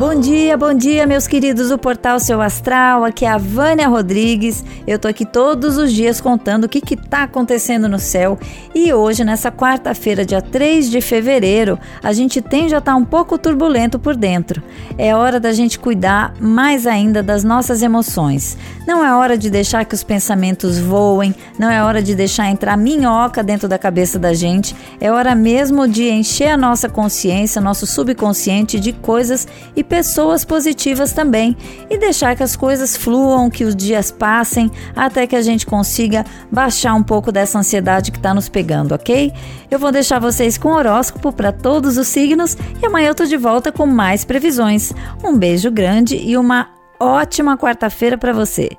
Bom dia, bom dia, meus queridos do Portal Seu Astral. Aqui é a Vânia Rodrigues. Eu tô aqui todos os dias contando o que que tá acontecendo no céu. E hoje, nessa quarta-feira, dia 3 de fevereiro, a gente tem já tá um pouco turbulento por dentro. É hora da gente cuidar mais ainda das nossas emoções. Não é hora de deixar que os pensamentos voem, não é hora de deixar entrar minhoca dentro da cabeça da gente. É hora mesmo de encher a nossa consciência, nosso subconsciente de coisas e pessoas positivas também e deixar que as coisas fluam, que os dias passem até que a gente consiga baixar um pouco dessa ansiedade que está nos pegando, ok? Eu vou deixar vocês com horóscopo para todos os signos e amanhã eu tô de volta com mais previsões. Um beijo grande e uma ótima quarta-feira para você.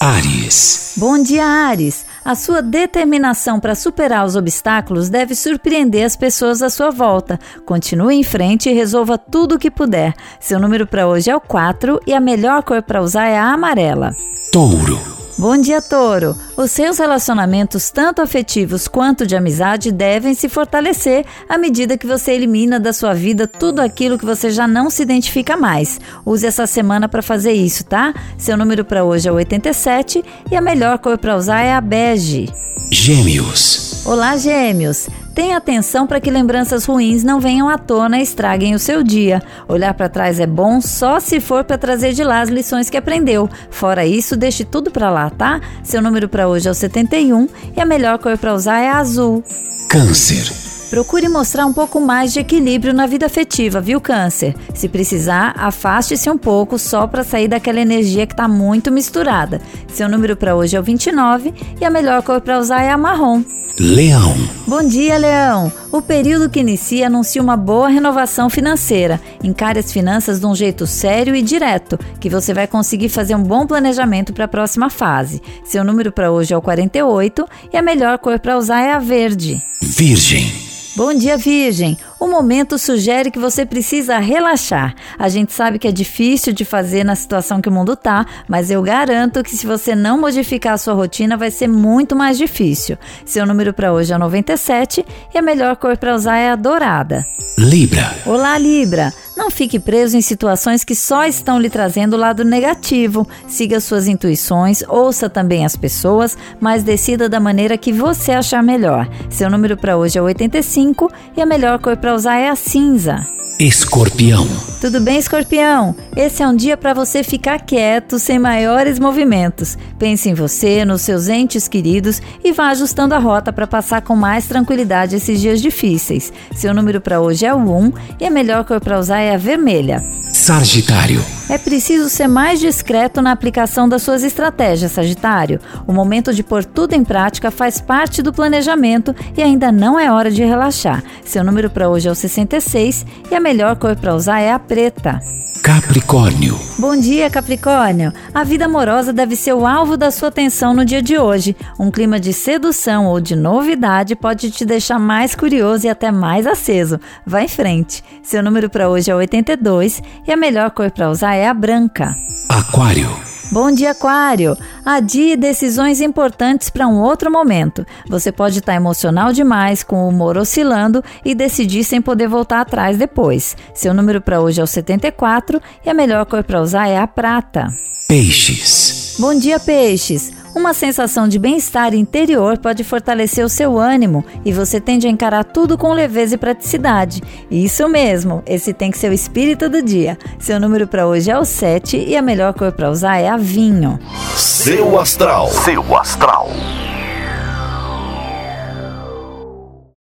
Ares. Bom dia, Ares. A sua determinação para superar os obstáculos deve surpreender as pessoas à sua volta. Continue em frente e resolva tudo o que puder. Seu número para hoje é o 4 e a melhor cor para usar é a amarela. Touro. Bom dia, Touro! Os seus relacionamentos, tanto afetivos quanto de amizade, devem se fortalecer à medida que você elimina da sua vida tudo aquilo que você já não se identifica mais. Use essa semana para fazer isso, tá? Seu número para hoje é 87 e a melhor cor para usar é a bege. Gêmeos. Olá, Gêmeos! Tenha atenção para que lembranças ruins não venham à tona e estraguem o seu dia. Olhar para trás é bom só se for para trazer de lá as lições que aprendeu. Fora isso, deixe tudo para lá, tá? Seu número para hoje é o 71 e a melhor cor para usar é azul. Câncer. Procure mostrar um pouco mais de equilíbrio na vida afetiva, viu, Câncer? Se precisar, afaste-se um pouco só para sair daquela energia que está muito misturada. Seu número para hoje é o 29 e a melhor cor para usar é a marrom. Leão. Bom dia, Leão! O período que inicia anuncia uma boa renovação financeira. Encare as finanças de um jeito sério e direto, que você vai conseguir fazer um bom planejamento para a próxima fase. Seu número para hoje é o 48 e a melhor cor para usar é a verde. Virgem. Bom dia, Virgem! O momento sugere que você precisa relaxar. A gente sabe que é difícil de fazer na situação que o mundo tá, mas eu garanto que se você não modificar a sua rotina, vai ser muito mais difícil. Seu número para hoje é 97 e a melhor cor para usar é a dourada. Libra. Olá, Libra! Não fique preso em situações que só estão lhe trazendo o lado negativo. Siga suas intuições, ouça também as pessoas, mas decida da maneira que você achar melhor. Seu número para hoje é 85 e a melhor cor para usar é a cinza. Escorpião. Tudo bem, escorpião? Esse é um dia para você ficar quieto, sem maiores movimentos. Pense em você, nos seus entes queridos e vá ajustando a rota para passar com mais tranquilidade esses dias difíceis. Seu número para hoje é o 1 e a melhor cor para usar é a vermelha. Sagitário. É preciso ser mais discreto na aplicação das suas estratégias, Sagitário. O momento de pôr tudo em prática faz parte do planejamento e ainda não é hora de relaxar. Seu número para hoje é o 66 e a melhor cor para usar é a preta. Capricórnio. Bom dia, Capricórnio. A vida amorosa deve ser o alvo da sua atenção no dia de hoje. Um clima de sedução ou de novidade pode te deixar mais curioso e até mais aceso. Vá em frente. Seu número para hoje é 82 e a melhor cor para usar é a branca. Aquário. Bom dia, Aquário! Adie decisões importantes para um outro momento. Você pode estar emocional demais, com o humor oscilando e decidir sem poder voltar atrás depois. Seu número para hoje é o 74 e a melhor cor para usar é a prata. Peixes. Bom dia, peixes! Uma sensação de bem-estar interior pode fortalecer o seu ânimo e você tende a encarar tudo com leveza e praticidade. Isso mesmo, esse tem que ser o espírito do dia. Seu número para hoje é o 7 e a melhor cor para usar é a vinho. Seu astral. Seu astral.